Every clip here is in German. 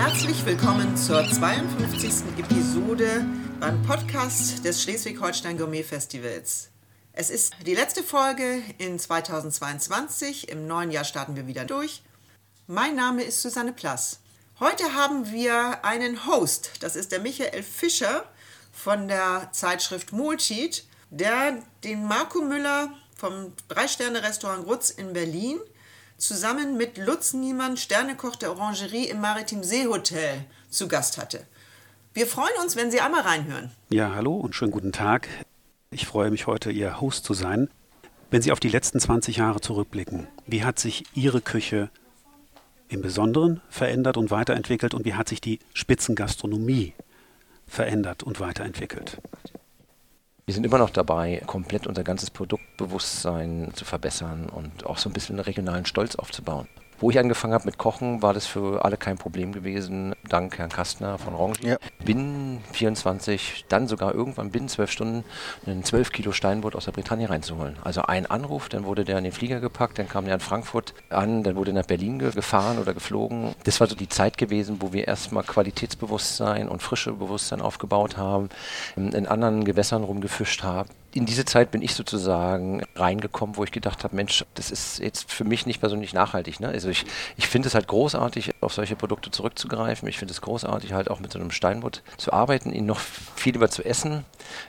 Herzlich willkommen zur 52. Episode beim Podcast des Schleswig-Holstein Gourmet Festivals. Es ist die letzte Folge in 2022. Im neuen Jahr starten wir wieder durch. Mein Name ist Susanne Plass. Heute haben wir einen Host. Das ist der Michael Fischer von der Zeitschrift Multit, der den Marco Müller vom Drei-Sterne-Restaurant Grutz in Berlin zusammen mit Lutz Niemann, Sternekoch der Orangerie im Maritim Seehotel, zu Gast hatte. Wir freuen uns, wenn Sie einmal reinhören. Ja, hallo und schönen guten Tag. Ich freue mich heute, Ihr Host zu sein. Wenn Sie auf die letzten 20 Jahre zurückblicken, wie hat sich Ihre Küche im Besonderen verändert und weiterentwickelt und wie hat sich die Spitzengastronomie verändert und weiterentwickelt? Wir sind immer noch dabei, komplett unser ganzes Produktbewusstsein zu verbessern und auch so ein bisschen regionalen Stolz aufzubauen. Wo ich angefangen habe mit Kochen, war das für alle kein Problem gewesen, dank Herrn Kastner von Rangi. Ja. Binnen 24, dann sogar irgendwann binnen 12 Stunden einen 12 Kilo Steinbutt aus der Bretagne reinzuholen. Also ein Anruf, dann wurde der in den Flieger gepackt, dann kam der in Frankfurt an, dann wurde nach Berlin gefahren oder geflogen. Das war so die Zeit gewesen, wo wir erstmal Qualitätsbewusstsein und frische Bewusstsein aufgebaut haben, in anderen Gewässern rumgefischt haben in diese Zeit bin ich sozusagen reingekommen, wo ich gedacht habe, Mensch, das ist jetzt für mich nicht persönlich nachhaltig. Ne? Also ich, ich finde es halt großartig, auf solche Produkte zurückzugreifen. Ich finde es großartig, halt auch mit so einem Steinbutt zu arbeiten, ihn noch viel lieber zu essen.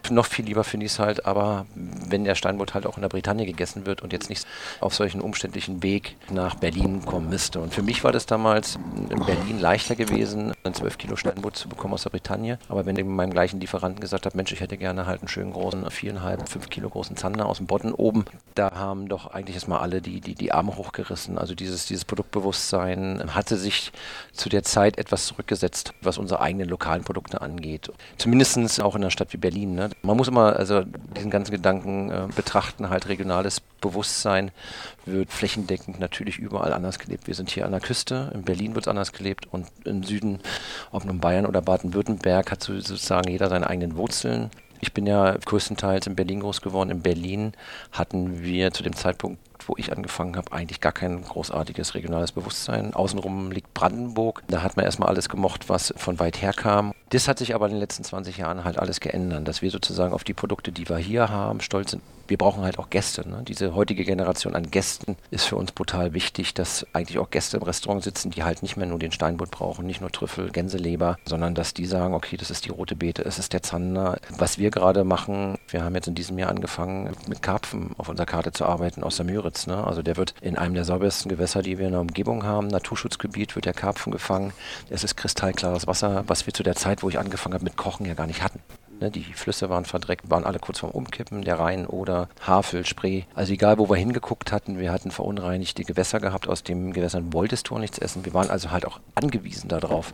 Noch viel lieber finde ich es halt, aber wenn der Steinbutt halt auch in der Bretagne gegessen wird und jetzt nicht auf solchen umständlichen Weg nach Berlin kommen müsste. Und für mich war das damals in Berlin leichter gewesen, einen 12 Kilo Steinbutt zu bekommen aus der Bretagne. Aber wenn ich meinem gleichen Lieferanten gesagt habe, Mensch, ich hätte gerne halt einen schönen großen, viereinhalb fünf Kilo großen Zander aus dem Bodden oben. Da haben doch eigentlich erstmal alle die, die, die Arme hochgerissen. Also dieses, dieses Produktbewusstsein hatte sich zu der Zeit etwas zurückgesetzt, was unsere eigenen lokalen Produkte angeht. Zumindest auch in einer Stadt wie Berlin. Ne? Man muss immer also diesen ganzen Gedanken äh, betrachten, halt regionales Bewusstsein wird flächendeckend natürlich überall anders gelebt. Wir sind hier an der Küste, in Berlin wird es anders gelebt und im Süden, ob nun Bayern oder Baden-Württemberg, hat sozusagen jeder seine eigenen Wurzeln. Ich bin ja größtenteils in Berlin groß geworden. In Berlin hatten wir zu dem Zeitpunkt, wo ich angefangen habe, eigentlich gar kein großartiges regionales Bewusstsein. Außenrum liegt Brandenburg. Da hat man erstmal alles gemocht, was von weit her kam. Das hat sich aber in den letzten 20 Jahren halt alles geändert, dass wir sozusagen auf die Produkte, die wir hier haben, stolz sind wir brauchen halt auch Gäste. Ne? Diese heutige Generation an Gästen ist für uns brutal wichtig, dass eigentlich auch Gäste im Restaurant sitzen, die halt nicht mehr nur den Steinbutt brauchen, nicht nur Trüffel, Gänseleber, sondern dass die sagen, okay, das ist die rote Beete, es ist der Zander. Was wir gerade machen, wir haben jetzt in diesem Jahr angefangen, mit Karpfen auf unserer Karte zu arbeiten aus der Müritz. Ne? Also der wird in einem der saubersten Gewässer, die wir in der Umgebung haben, Naturschutzgebiet, wird der Karpfen gefangen. Es ist kristallklares Wasser, was wir zu der Zeit, wo ich angefangen habe mit Kochen, ja gar nicht hatten. Ne, die Flüsse waren verdreckt, waren alle kurz vorm Umkippen, der Rhein oder Havel, Spree. Also egal, wo wir hingeguckt hatten, wir hatten verunreinigte Gewässer gehabt, aus den Gewässern wolltest du nichts essen. Wir waren also halt auch angewiesen darauf,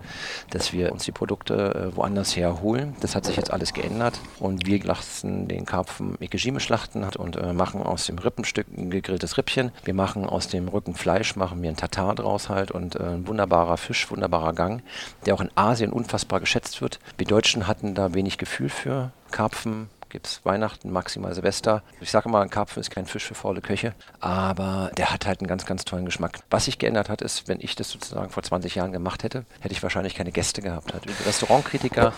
dass wir uns die Produkte äh, woanders herholen. Das hat sich jetzt alles geändert und wir lassen den Karpfen Ekegime schlachten und äh, machen aus dem Rippenstück ein gegrilltes Rippchen. Wir machen aus dem Rücken Fleisch, machen wir ein Tatar draus halt und äh, ein wunderbarer Fisch, wunderbarer Gang, der auch in Asien unfassbar geschätzt wird. Wir Deutschen hatten da wenig Gefühl für Karpfen gibt es Weihnachten, maximal Silvester. Ich sage mal, ein Karpfen ist kein Fisch für faule Köche, aber der hat halt einen ganz, ganz tollen Geschmack. Was sich geändert hat, ist, wenn ich das sozusagen vor 20 Jahren gemacht hätte, hätte ich wahrscheinlich keine Gäste gehabt. Also Restaurantkritiker,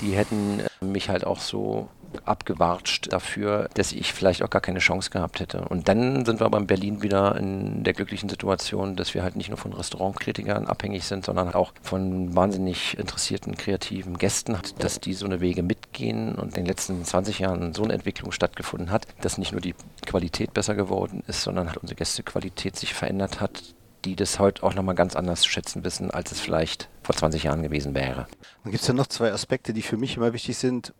die hätten mich halt auch so abgewatscht dafür, dass ich vielleicht auch gar keine Chance gehabt hätte. Und dann sind wir aber in Berlin wieder in der glücklichen Situation, dass wir halt nicht nur von Restaurantkritikern abhängig sind, sondern auch von wahnsinnig interessierten, kreativen Gästen, dass die so eine Wege mitgehen und in den letzten 20 Jahren so eine Entwicklung stattgefunden hat, dass nicht nur die Qualität besser geworden ist, sondern halt unsere Gästequalität sich verändert hat, die das heute auch nochmal ganz anders zu schätzen wissen, als es vielleicht vor 20 Jahren gewesen wäre. Dann gibt es ja noch zwei Aspekte, die für mich immer wichtig sind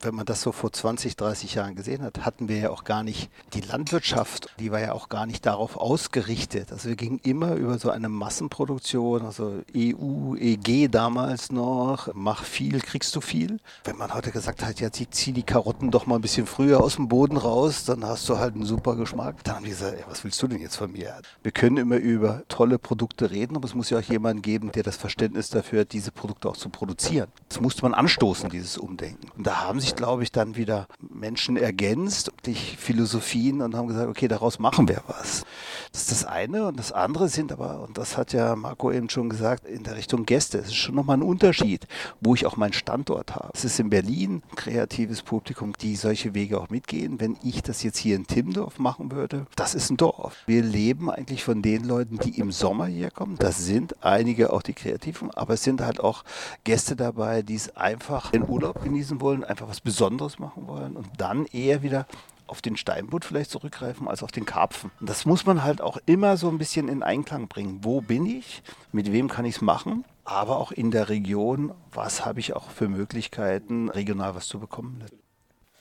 wenn man das so vor 20, 30 Jahren gesehen hat, hatten wir ja auch gar nicht die Landwirtschaft, die war ja auch gar nicht darauf ausgerichtet. Also wir gingen immer über so eine Massenproduktion, also EU, EG damals noch, mach viel, kriegst du viel. Wenn man heute gesagt hat, ja, zieh die Karotten doch mal ein bisschen früher aus dem Boden raus, dann hast du halt einen super Geschmack. Dann haben die gesagt, ey, was willst du denn jetzt von mir? Wir können immer über tolle Produkte reden, aber es muss ja auch jemanden geben, der das Verständnis dafür hat, diese Produkte auch zu produzieren. Das musste man anstoßen, dieses Umdenken. Und da haben sie sich, glaube ich, dann wieder Menschen ergänzt, die Philosophien und haben gesagt, okay, daraus machen wir was. Das ist das eine. Und das andere sind aber, und das hat ja Marco eben schon gesagt, in der Richtung Gäste. Es ist schon nochmal ein Unterschied, wo ich auch meinen Standort habe. Es ist in Berlin ein kreatives Publikum, die solche Wege auch mitgehen. Wenn ich das jetzt hier in Timmendorf machen würde, das ist ein Dorf. Wir leben eigentlich von den Leuten, die im Sommer hier kommen. Das sind einige auch die Kreativen, aber es sind halt auch Gäste dabei, die es einfach in Urlaub genießen wollen, einfach was Besonderes machen wollen und dann eher wieder auf den Steinbutt vielleicht zurückgreifen als auf den Karpfen. Und das muss man halt auch immer so ein bisschen in Einklang bringen. Wo bin ich? Mit wem kann ich es machen? Aber auch in der Region, was habe ich auch für Möglichkeiten, regional was zu bekommen?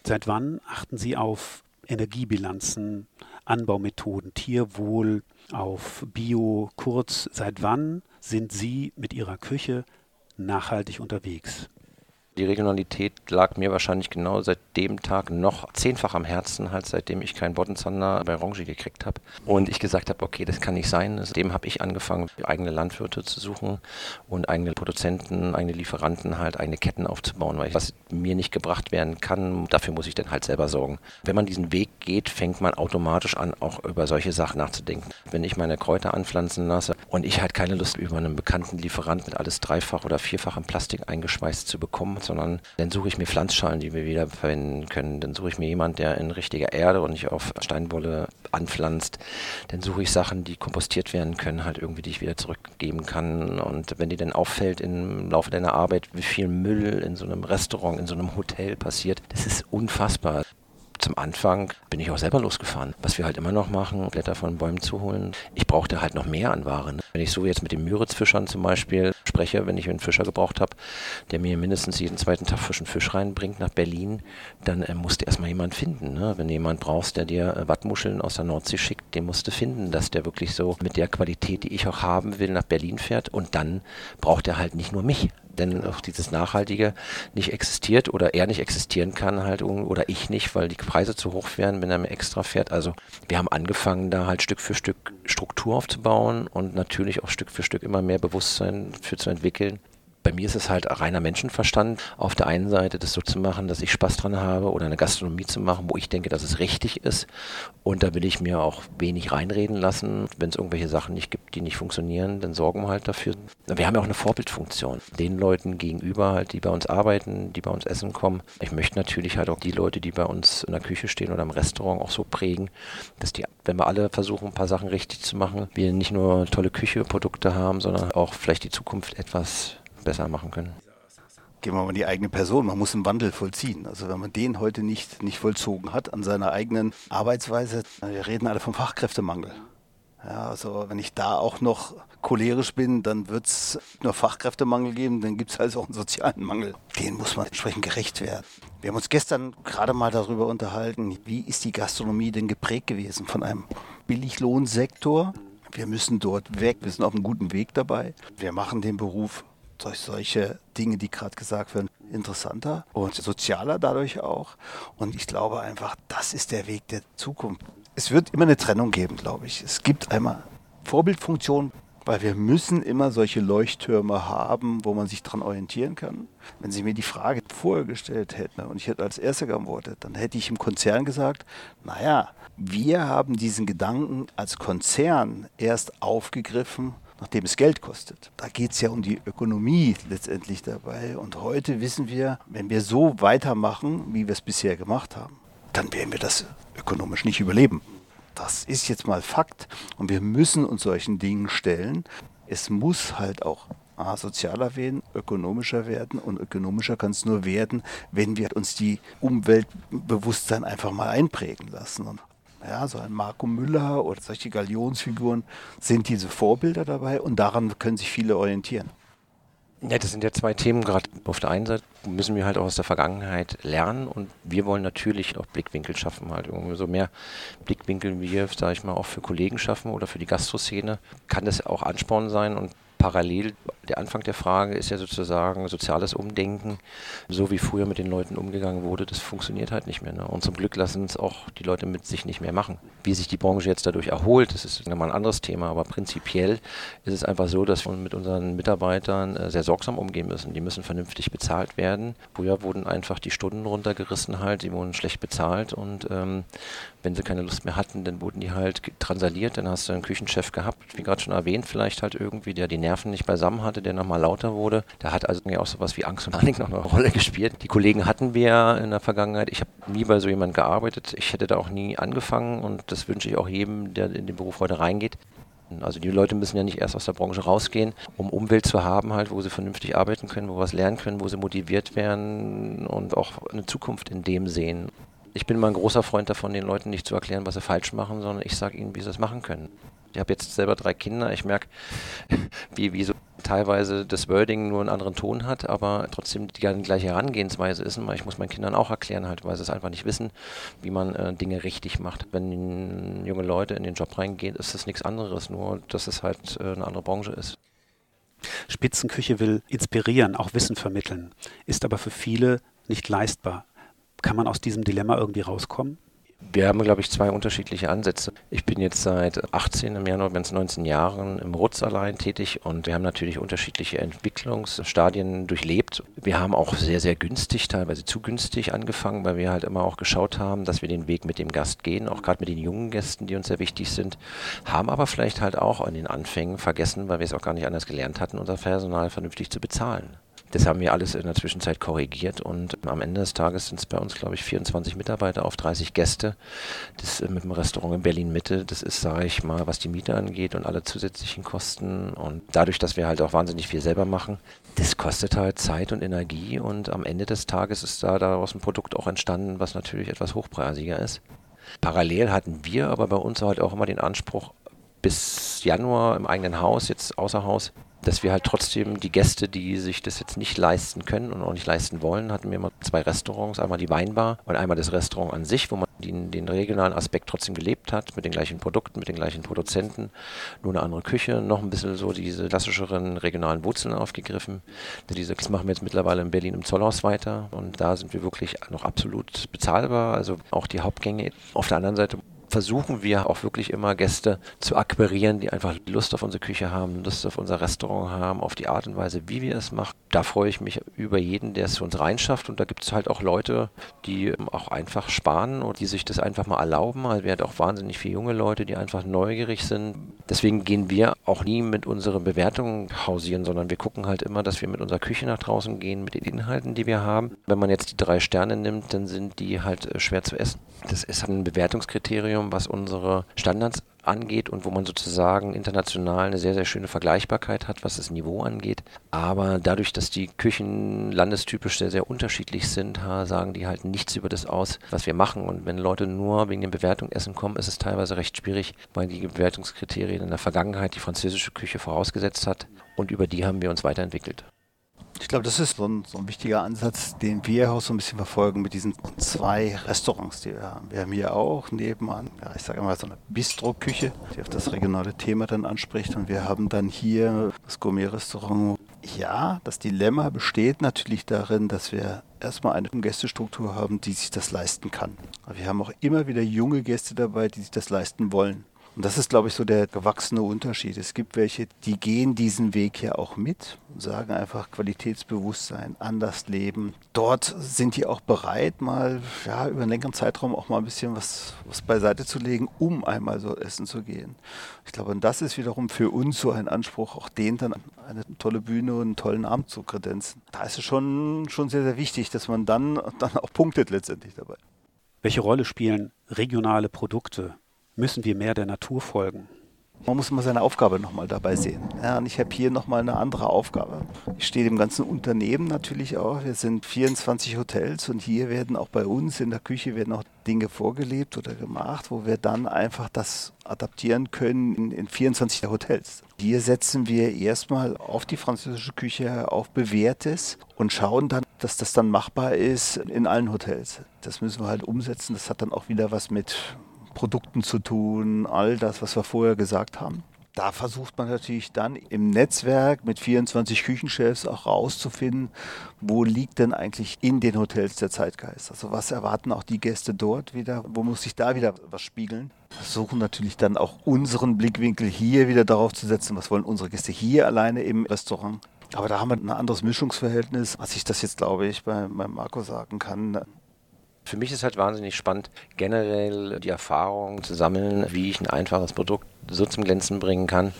Seit wann achten Sie auf Energiebilanzen, Anbaumethoden, Tierwohl, auf Bio, kurz, seit wann sind Sie mit Ihrer Küche nachhaltig unterwegs? Die Regionalität lag mir wahrscheinlich genau seit dem Tag noch zehnfach am Herzen, halt seitdem ich keinen Boddenzander bei Rongi gekriegt habe. Und ich gesagt habe, okay, das kann nicht sein. Seitdem habe ich angefangen, eigene Landwirte zu suchen und eigene Produzenten, eigene Lieferanten, halt eigene Ketten aufzubauen, weil was mir nicht gebracht werden kann, dafür muss ich dann halt selber sorgen. Wenn man diesen Weg geht, fängt man automatisch an, auch über solche Sachen nachzudenken. Wenn ich meine Kräuter anpflanzen lasse und ich halt keine Lust über einen bekannten Lieferanten alles dreifach oder vierfach in Plastik eingeschweißt zu bekommen, sondern dann suche ich mir Pflanzschalen, die wir wieder verwenden können. Dann suche ich mir jemanden, der in richtiger Erde und nicht auf Steinwolle anpflanzt. Dann suche ich Sachen, die kompostiert werden können, halt irgendwie, die ich wieder zurückgeben kann. Und wenn dir dann auffällt im Laufe deiner Arbeit, wie viel Müll in so einem Restaurant, in so einem Hotel passiert, das ist unfassbar zum Anfang bin ich auch selber losgefahren. Was wir halt immer noch machen, Blätter von Bäumen zu holen. Ich brauchte halt noch mehr an Waren. Wenn ich so jetzt mit den Müritzfischern zum Beispiel spreche, wenn ich einen Fischer gebraucht habe, der mir mindestens jeden zweiten Tag frischen Fisch reinbringt nach Berlin, dann äh, musste erstmal jemand finden. Ne? Wenn du jemand brauchst, der dir äh, Wattmuscheln aus der Nordsee schickt, den musst du finden, dass der wirklich so mit der Qualität, die ich auch haben will, nach Berlin fährt. Und dann braucht er halt nicht nur mich denn auch dieses Nachhaltige nicht existiert oder er nicht existieren kann halt oder ich nicht, weil die Preise zu hoch wären, wenn er mir extra fährt. Also wir haben angefangen, da halt Stück für Stück Struktur aufzubauen und natürlich auch Stück für Stück immer mehr Bewusstsein für zu entwickeln. Bei mir ist es halt reiner Menschenverstand, auf der einen Seite das so zu machen, dass ich Spaß dran habe oder eine Gastronomie zu machen, wo ich denke, dass es richtig ist. Und da will ich mir auch wenig reinreden lassen. Wenn es irgendwelche Sachen nicht gibt, die nicht funktionieren, dann sorgen wir halt dafür. Wir haben ja auch eine Vorbildfunktion. Den Leuten gegenüber halt, die bei uns arbeiten, die bei uns essen kommen. Ich möchte natürlich halt auch die Leute, die bei uns in der Küche stehen oder im Restaurant auch so prägen, dass die, wenn wir alle versuchen, ein paar Sachen richtig zu machen, wir nicht nur tolle Küche, Produkte haben, sondern auch vielleicht die Zukunft etwas besser machen können. Gehen wir mal die eigene Person. Man muss einen Wandel vollziehen. Also wenn man den heute nicht, nicht vollzogen hat an seiner eigenen Arbeitsweise, wir reden alle vom Fachkräftemangel. Ja, also wenn ich da auch noch cholerisch bin, dann wird es nur Fachkräftemangel geben, dann gibt es also auch einen sozialen Mangel. Den muss man entsprechend gerecht werden. Wir haben uns gestern gerade mal darüber unterhalten, wie ist die Gastronomie denn geprägt gewesen von einem Billiglohnsektor. Wir müssen dort weg, wir sind auf einem guten Weg dabei. Wir machen den Beruf durch solche Dinge, die gerade gesagt werden, interessanter und sozialer dadurch auch. Und ich glaube einfach, das ist der Weg der Zukunft. Es wird immer eine Trennung geben, glaube ich. Es gibt einmal Vorbildfunktion, weil wir müssen immer solche Leuchttürme haben, wo man sich dran orientieren kann. Wenn Sie mir die Frage vorher gestellt hätten und ich hätte als Erster geantwortet, dann hätte ich im Konzern gesagt, naja, wir haben diesen Gedanken als Konzern erst aufgegriffen, nachdem es Geld kostet. Da geht es ja um die Ökonomie letztendlich dabei. Und heute wissen wir, wenn wir so weitermachen, wie wir es bisher gemacht haben, dann werden wir das ökonomisch nicht überleben. Das ist jetzt mal Fakt und wir müssen uns solchen Dingen stellen. Es muss halt auch sozialer werden, ökonomischer werden und ökonomischer kann es nur werden, wenn wir uns die Umweltbewusstsein einfach mal einprägen lassen. Und ja, so ein Marco Müller oder solche Galionsfiguren sind diese Vorbilder dabei und daran können sich viele orientieren. Ja, das sind ja zwei Themen. Gerade auf der einen Seite müssen wir halt auch aus der Vergangenheit lernen und wir wollen natürlich auch Blickwinkel schaffen, halt so mehr Blickwinkel wie wir, sage ich mal, auch für Kollegen schaffen oder für die Gastroszene. Kann das auch Ansporn sein und parallel Der Anfang der Frage ist ja sozusagen soziales Umdenken. So wie früher mit den Leuten umgegangen wurde, das funktioniert halt nicht mehr. Ne? Und zum Glück lassen es auch die Leute mit sich nicht mehr machen. Wie sich die Branche jetzt dadurch erholt, das ist nochmal ein anderes Thema. Aber prinzipiell ist es einfach so, dass wir mit unseren Mitarbeitern äh, sehr sorgsam umgehen müssen. Die müssen vernünftig bezahlt werden. Früher wurden einfach die Stunden runtergerissen halt, die wurden schlecht bezahlt und ähm, wenn sie keine Lust mehr hatten, dann wurden die halt transaliert. Dann hast du einen Küchenchef gehabt, wie gerade schon erwähnt, vielleicht halt irgendwie, der die Nerven nicht beisammen hatte, der nochmal lauter wurde. Da hat also auch sowas wie Angst und Panik noch eine Rolle gespielt. Die Kollegen hatten wir in der Vergangenheit. Ich habe nie bei so jemandem gearbeitet. Ich hätte da auch nie angefangen und das wünsche ich auch jedem, der in den Beruf heute reingeht. Also die Leute müssen ja nicht erst aus der Branche rausgehen, um Umwelt zu haben, halt, wo sie vernünftig arbeiten können, wo was lernen können, wo sie motiviert werden und auch eine Zukunft in dem sehen. Ich bin mal ein großer Freund davon, den Leuten nicht zu erklären, was sie falsch machen, sondern ich sage ihnen, wie sie es machen können. Ich habe jetzt selber drei Kinder. Ich merke, wie, wie so teilweise das Wording nur einen anderen Ton hat, aber trotzdem die gleiche Herangehensweise ist. Ich muss meinen Kindern auch erklären, halt, weil sie es einfach nicht wissen, wie man äh, Dinge richtig macht. Wenn junge Leute in den Job reingehen, ist das nichts anderes, nur dass es halt äh, eine andere Branche ist. Spitzenküche will inspirieren, auch Wissen vermitteln, ist aber für viele nicht leistbar. Kann man aus diesem Dilemma irgendwie rauskommen? Wir haben, glaube ich, zwei unterschiedliche Ansätze. Ich bin jetzt seit 18, im Januar ganz 19 Jahren im RUTZ allein tätig und wir haben natürlich unterschiedliche Entwicklungsstadien durchlebt. Wir haben auch sehr, sehr günstig, teilweise zu günstig angefangen, weil wir halt immer auch geschaut haben, dass wir den Weg mit dem Gast gehen, auch gerade mit den jungen Gästen, die uns sehr wichtig sind, haben aber vielleicht halt auch an den Anfängen vergessen, weil wir es auch gar nicht anders gelernt hatten, unser Personal vernünftig zu bezahlen. Das haben wir alles in der Zwischenzeit korrigiert und am Ende des Tages sind es bei uns, glaube ich, 24 Mitarbeiter auf 30 Gäste. Das mit dem Restaurant in Berlin Mitte, das ist, sage ich mal, was die Miete angeht und alle zusätzlichen Kosten und dadurch, dass wir halt auch wahnsinnig viel selber machen, das kostet halt Zeit und Energie und am Ende des Tages ist da daraus ein Produkt auch entstanden, was natürlich etwas hochpreisiger ist. Parallel hatten wir aber bei uns halt auch immer den Anspruch, bis Januar im eigenen Haus, jetzt außer Haus, dass wir halt trotzdem die Gäste, die sich das jetzt nicht leisten können und auch nicht leisten wollen, hatten wir immer zwei Restaurants, einmal die Weinbar und einmal das Restaurant an sich, wo man den, den regionalen Aspekt trotzdem gelebt hat, mit den gleichen Produkten, mit den gleichen Produzenten, nur eine andere Küche, noch ein bisschen so diese klassischeren regionalen Wurzeln aufgegriffen. Diese das machen wir jetzt mittlerweile in Berlin im Zollhaus weiter und da sind wir wirklich noch absolut bezahlbar, also auch die Hauptgänge. Auf der anderen Seite versuchen wir auch wirklich immer Gäste zu akquirieren, die einfach Lust auf unsere Küche haben, Lust auf unser Restaurant haben, auf die Art und Weise, wie wir es machen. Da freue ich mich über jeden, der es zu uns reinschafft. Und da gibt es halt auch Leute, die auch einfach sparen und die sich das einfach mal erlauben. Also wir haben auch wahnsinnig viele junge Leute, die einfach neugierig sind. Deswegen gehen wir auch nie mit unseren Bewertungen hausieren, sondern wir gucken halt immer, dass wir mit unserer Küche nach draußen gehen, mit den Inhalten, die wir haben. Wenn man jetzt die drei Sterne nimmt, dann sind die halt äh, schwer zu essen. Das ist ein Bewertungskriterium Kriterium, was unsere Standards angeht und wo man sozusagen international eine sehr, sehr schöne Vergleichbarkeit hat, was das Niveau angeht. Aber dadurch, dass die Küchen landestypisch sehr, sehr unterschiedlich sind, sagen die halt nichts über das aus, was wir machen. Und wenn Leute nur wegen den Bewertungen essen kommen, ist es teilweise recht schwierig, weil die Bewertungskriterien in der Vergangenheit die französische Küche vorausgesetzt hat. Und über die haben wir uns weiterentwickelt. Ich glaube, das ist so ein, so ein, wichtiger Ansatz, den wir auch so ein bisschen verfolgen mit diesen zwei Restaurants, die wir haben. Wir haben hier auch nebenan, ja, ich sage mal so eine Bistro-Küche, die auf das regionale Thema dann anspricht. Und wir haben dann hier das Gourmet-Restaurant. Ja, das Dilemma besteht natürlich darin, dass wir erstmal eine Gästestruktur haben, die sich das leisten kann. Aber wir haben auch immer wieder junge Gäste dabei, die sich das leisten wollen. Und das ist, glaube ich, so der gewachsene Unterschied. Es gibt welche, die gehen diesen Weg ja auch mit und sagen einfach Qualitätsbewusstsein, anders leben. Dort sind die auch bereit, mal ja, über einen längeren Zeitraum auch mal ein bisschen was, was beiseite zu legen, um einmal so essen zu gehen. Ich glaube, und das ist wiederum für uns so ein Anspruch, auch denen dann eine tolle Bühne und einen tollen Abend zu kredenzen. Da ist es schon, schon sehr, sehr wichtig, dass man dann, dann auch punktet letztendlich dabei. Welche Rolle spielen regionale Produkte müssen wir mehr der Natur folgen. Man muss immer seine Aufgabe nochmal dabei sehen. Ja, und ich habe hier nochmal eine andere Aufgabe. Ich stehe dem ganzen Unternehmen natürlich auch. Wir sind 24 Hotels und hier werden auch bei uns in der Küche werden auch Dinge vorgelebt oder gemacht, wo wir dann einfach das adaptieren können in, in 24 Hotels. Hier setzen wir erstmal auf die französische Küche, auf Bewährtes und schauen dann, dass das dann machbar ist in allen Hotels. Das müssen wir halt umsetzen. Das hat dann auch wieder was mit Produkten zu tun, all das, was wir vorher gesagt haben. da versucht man natürlich dann im Netzwerk mit 24 Küchenchefs auch rauszufinden, wo liegt denn eigentlich in den Hotels der Zeitgeist? Also was erwarten auch die Gäste dort wieder? Wo muss sich da wieder was spiegeln? Versuchen natürlich dann auch unseren Blickwinkel hier wieder darauf zu setzen, was wollen unsere Gäste hier alleine im Restaurant. Aber da haben wir ein anderes Mischungsverhältnis, was ich das jetzt, glaube ich, bei, bei Marco sagen kann. Für mich ist halt wahnsinnig spannend, generell die Erfahrung zu sammeln, wie ich ein einfaches Produkt so zum Glänzen bringen kann,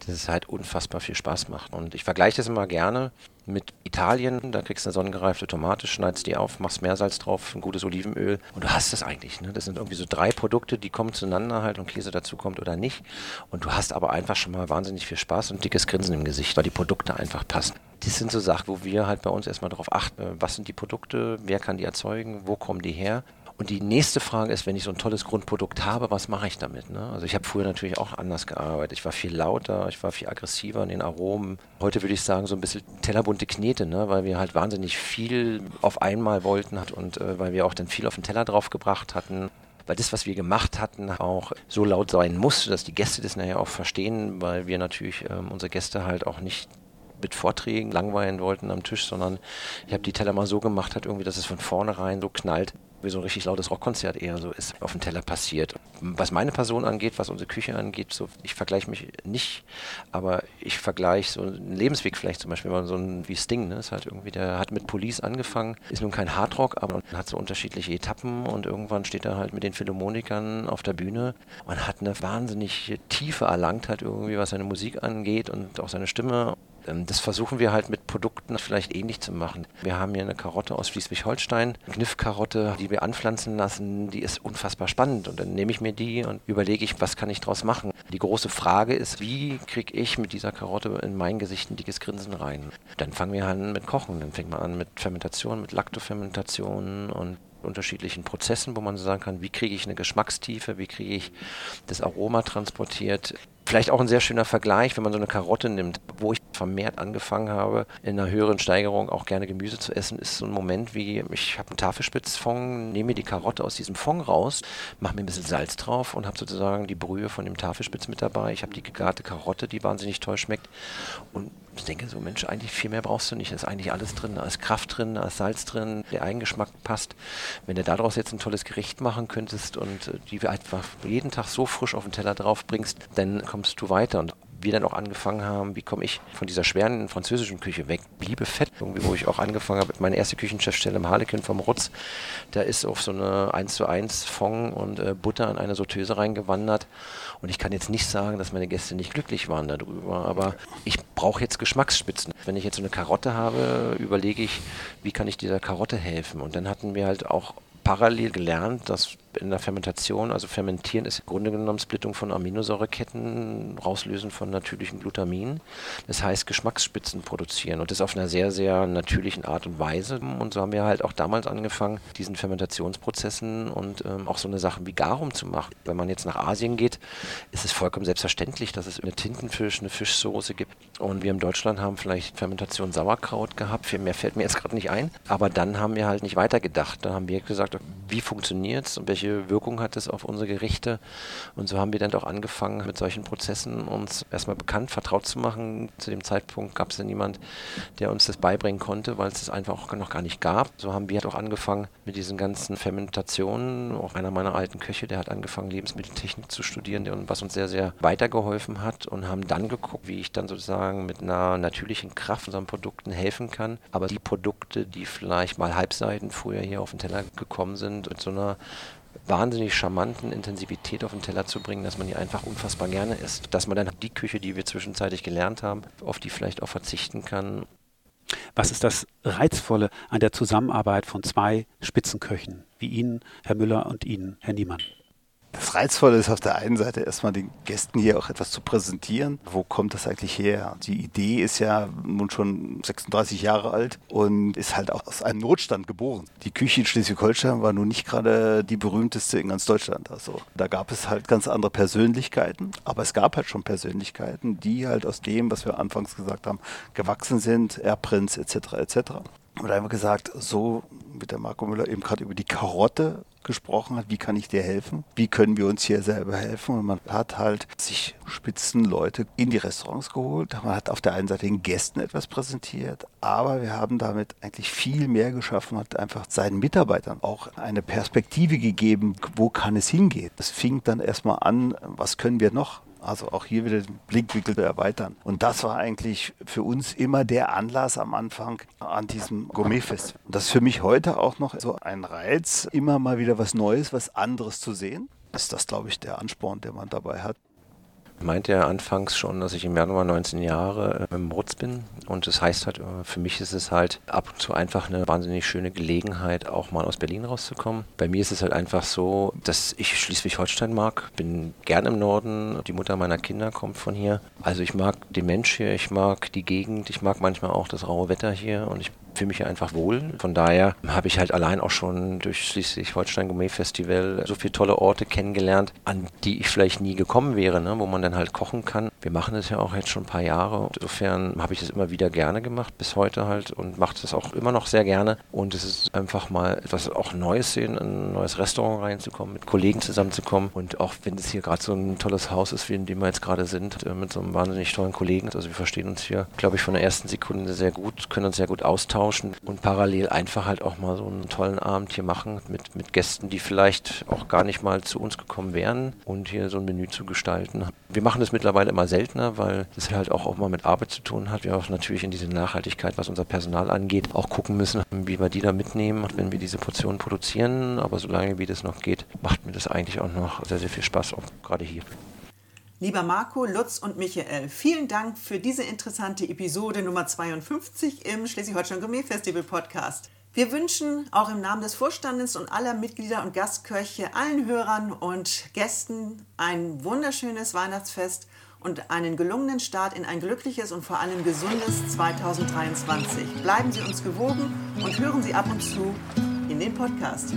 dass es halt unfassbar viel Spaß macht. Und ich vergleiche das immer gerne mit Italien. Da kriegst du eine sonnengereifte Tomate, schneidest die auf, machst Meersalz drauf, ein gutes Olivenöl und du hast das eigentlich. Ne? Das sind irgendwie so drei Produkte, die kommen zueinander halt und Käse dazu kommt oder nicht. Und du hast aber einfach schon mal wahnsinnig viel Spaß und dickes Grinsen im Gesicht, weil die Produkte einfach passen. Das sind so Sachen, wo wir halt bei uns erstmal darauf achten, was sind die Produkte, wer kann die erzeugen, wo kommen die her und die nächste Frage ist, wenn ich so ein tolles Grundprodukt habe, was mache ich damit? Ne? Also ich habe früher natürlich auch anders gearbeitet. Ich war viel lauter, ich war viel aggressiver in den Aromen. Heute würde ich sagen, so ein bisschen tellerbunte Knete, ne? weil wir halt wahnsinnig viel auf einmal wollten und äh, weil wir auch dann viel auf den Teller drauf gebracht hatten weil das, was wir gemacht hatten, auch so laut sein musste, dass die Gäste das nachher auch verstehen, weil wir natürlich ähm, unsere Gäste halt auch nicht mit Vorträgen langweilen wollten am Tisch, sondern ich habe die Teller mal so gemacht, hat irgendwie, dass es von vornherein so knallt, wie so ein richtig lautes Rockkonzert eher so ist, auf dem Teller passiert. Was meine Person angeht, was unsere Küche angeht, so, ich vergleiche mich nicht, aber ich vergleiche so einen Lebensweg vielleicht zum Beispiel, so ein wie Sting, ne? ist halt irgendwie, der hat mit Police angefangen, ist nun kein Hardrock, aber hat so unterschiedliche Etappen und irgendwann steht er halt mit den Philharmonikern auf der Bühne und hat eine wahnsinnig Tiefe erlangt halt irgendwie, was seine Musik angeht und auch seine Stimme. Ähm, das versuchen wir halt mit Produkten vielleicht ähnlich zu machen. Wir haben hier eine Karotte aus Schleswig-Holstein, Kniffkarotte, die wir anpflanzen lassen, die ist unfassbar spannend. Und dann nehme ich mir die und überlege ich, was kann ich daraus machen. Die große Frage ist, wie kriege ich mit dieser Karotte in mein Gesicht ein dickes Grinsen rein? Dann fangen wir an mit Kochen, dann fängt man an mit Fermentation, mit Laktofermentation und unterschiedlichen Prozessen, wo man sagen kann, wie kriege ich eine Geschmackstiefe, wie kriege ich das Aroma transportiert. Vielleicht auch ein sehr schöner Vergleich, wenn man so eine Karotte nimmt, wo ich vermehrt angefangen habe, in einer höheren Steigerung auch gerne Gemüse zu essen, ist so ein Moment wie, ich habe einen Tafelspitzfond, nehme mir die Karotte aus diesem Fond raus, mache mir ein bisschen Salz drauf und habe sozusagen die Brühe von dem Tafelspitz mit dabei. Ich habe die gegarte Karotte, die wahnsinnig toll schmeckt und ich denke so, Mensch, eigentlich viel mehr brauchst du nicht. Da ist eigentlich alles drin. Da ist Kraft drin, da ist Salz drin, der Eigengeschmack passt. Wenn du daraus jetzt ein tolles Gericht machen könntest und äh, die einfach jeden Tag so frisch auf den Teller drauf bringst, dann kommst du weiter. Und wir dann auch angefangen haben, wie komme ich von dieser schweren französischen Küche weg, bliebe fett, irgendwie, wo ich auch angefangen habe, meine erste Küchenchefstelle im Harlekin vom Rutz, da ist auf so eine 1 zu 1 Fond und äh, Butter in eine Sauteuse reingewandert. Und ich kann jetzt nicht sagen, dass meine Gäste nicht glücklich waren darüber, aber ich brauche jetzt Geschmacksspitzen. Wenn ich jetzt so eine Karotte habe, überlege ich, wie kann ich dieser Karotte helfen? Und dann hatten wir halt auch parallel gelernt, dass in der Fermentation, also fermentieren ist im Grunde genommen Splittung von Aminosäureketten, rauslösen von natürlichem Glutamin. Das heißt Geschmacksspitzen produzieren und das auf einer sehr, sehr natürlichen Art und Weise. Und so haben wir halt auch damals angefangen, diesen Fermentationsprozessen und ähm, auch so eine Sache wie Garum zu machen. Wenn man jetzt nach Asien geht, ist es vollkommen selbstverständlich, dass es eine Tintenfisch, eine Fischsoße gibt. Und wir in Deutschland haben vielleicht Fermentation Sauerkraut gehabt. Viel mehr fällt mir jetzt gerade nicht ein. Aber dann haben wir halt nicht weitergedacht. Da haben wir gesagt, wie funktioniert es und welche welche Wirkung hat es auf unsere Gerichte. Und so haben wir dann auch angefangen, mit solchen Prozessen uns erstmal bekannt, vertraut zu machen. Zu dem Zeitpunkt gab es dann niemand, der uns das beibringen konnte, weil es das einfach auch noch gar nicht gab. So haben wir halt auch angefangen mit diesen ganzen Fermentationen. Auch einer meiner alten Köche, der hat angefangen, Lebensmitteltechnik zu studieren, was uns sehr, sehr weitergeholfen hat und haben dann geguckt, wie ich dann sozusagen mit einer natürlichen Kraft unseren Produkten helfen kann. Aber die Produkte, die vielleicht mal Halbseiten früher hier auf den Teller gekommen sind, mit so einer wahnsinnig charmanten Intensivität auf den Teller zu bringen, dass man die einfach unfassbar gerne isst. Dass man dann die Küche, die wir zwischenzeitlich gelernt haben, auf die vielleicht auch verzichten kann. Was ist das Reizvolle an der Zusammenarbeit von zwei Spitzenköchen, wie Ihnen, Herr Müller, und Ihnen, Herr Niemann? Das Reizvolle ist auf der einen Seite erstmal den Gästen hier auch etwas zu präsentieren. Wo kommt das eigentlich her? Die Idee ist ja nun schon 36 Jahre alt und ist halt auch aus einem Notstand geboren. Die Küche in Schleswig-Holstein war nun nicht gerade die berühmteste in ganz Deutschland. Also da gab es halt ganz andere Persönlichkeiten, aber es gab halt schon Persönlichkeiten, die halt aus dem, was wir anfangs gesagt haben, gewachsen sind, Erbprinz etc. etc. Und da haben wir gesagt, so wie der Marco Müller eben gerade über die Karotte gesprochen hat, wie kann ich dir helfen? Wie können wir uns hier selber helfen? Und man hat halt sich Spitzenleute in die Restaurants geholt. Man hat auf der einen Seite den Gästen etwas präsentiert, aber wir haben damit eigentlich viel mehr geschaffen, hat einfach seinen Mitarbeitern auch eine Perspektive gegeben, wo kann es hingehen. Es fing dann erstmal an, was können wir noch? Also auch hier wieder den Blickwinkel erweitern. Und das war eigentlich für uns immer der Anlass am Anfang an diesem Gourmetfest. Und das ist für mich heute auch noch so ein Reiz, immer mal wieder was Neues, was anderes zu sehen. Ist das, glaube ich, der Ansporn, den man dabei hat meinte ja anfangs schon, dass ich im Januar 19 Jahre äh, im Rutz bin. Und das heißt halt, äh, für mich ist es halt ab und zu einfach eine wahnsinnig schöne Gelegenheit, auch mal aus Berlin rauszukommen. Bei mir ist es halt einfach so, dass ich Schleswig-Holstein mag, bin gern im Norden, die Mutter meiner Kinder kommt von hier. Also ich mag den Mensch hier, ich mag die Gegend, ich mag manchmal auch das raue Wetter hier und ich fühle mich hier einfach wohl. Von daher habe ich halt allein auch schon durch Schleswig-Holstein Gourmet Festival so viele tolle Orte kennengelernt, an die ich vielleicht nie gekommen wäre, ne? wo man dann halt kochen kann. Wir machen das ja auch jetzt schon ein paar Jahre. Insofern habe ich das immer wieder gerne gemacht, bis heute halt und mache das auch immer noch sehr gerne. Und es ist einfach mal etwas auch Neues sehen, in ein neues Restaurant reinzukommen, mit Kollegen zusammenzukommen. Und auch wenn es hier gerade so ein tolles Haus ist, wie in dem wir jetzt gerade sind, äh, mit so einem wahnsinnig tollen Kollegen. Also wir verstehen uns hier, glaube ich, von der ersten Sekunde sehr gut, können uns sehr gut austauschen austauschen und parallel einfach halt auch mal so einen tollen Abend hier machen mit, mit Gästen, die vielleicht auch gar nicht mal zu uns gekommen wären und hier so ein Menü zu gestalten. Wir machen das mittlerweile immer seltener, weil es halt auch, auch mal mit Arbeit zu tun hat. Wir auch natürlich in diese Nachhaltigkeit, was unser Personal angeht, auch gucken müssen, wie wir die da mitnehmen, wenn wir diese Portionen produzieren. Aber solange wie das noch geht, macht mir das eigentlich auch noch sehr, sehr viel Spaß, auch gerade hier. Lieber Marco, Lutz und Michael, vielen Dank für diese interessante Episode Nummer 52 im Schleswig-Holstein Gourmet Festival Podcast. Wir wünschen auch im Namen des Vorstandes und aller Mitglieder und Gastköche allen Hörern und Gästen ein wunderschönes Weihnachtsfest und einen gelungenen Start in ein glückliches und vor allem gesundes 2023. Bleiben Sie uns gewogen und hören Sie ab und zu in den Podcast.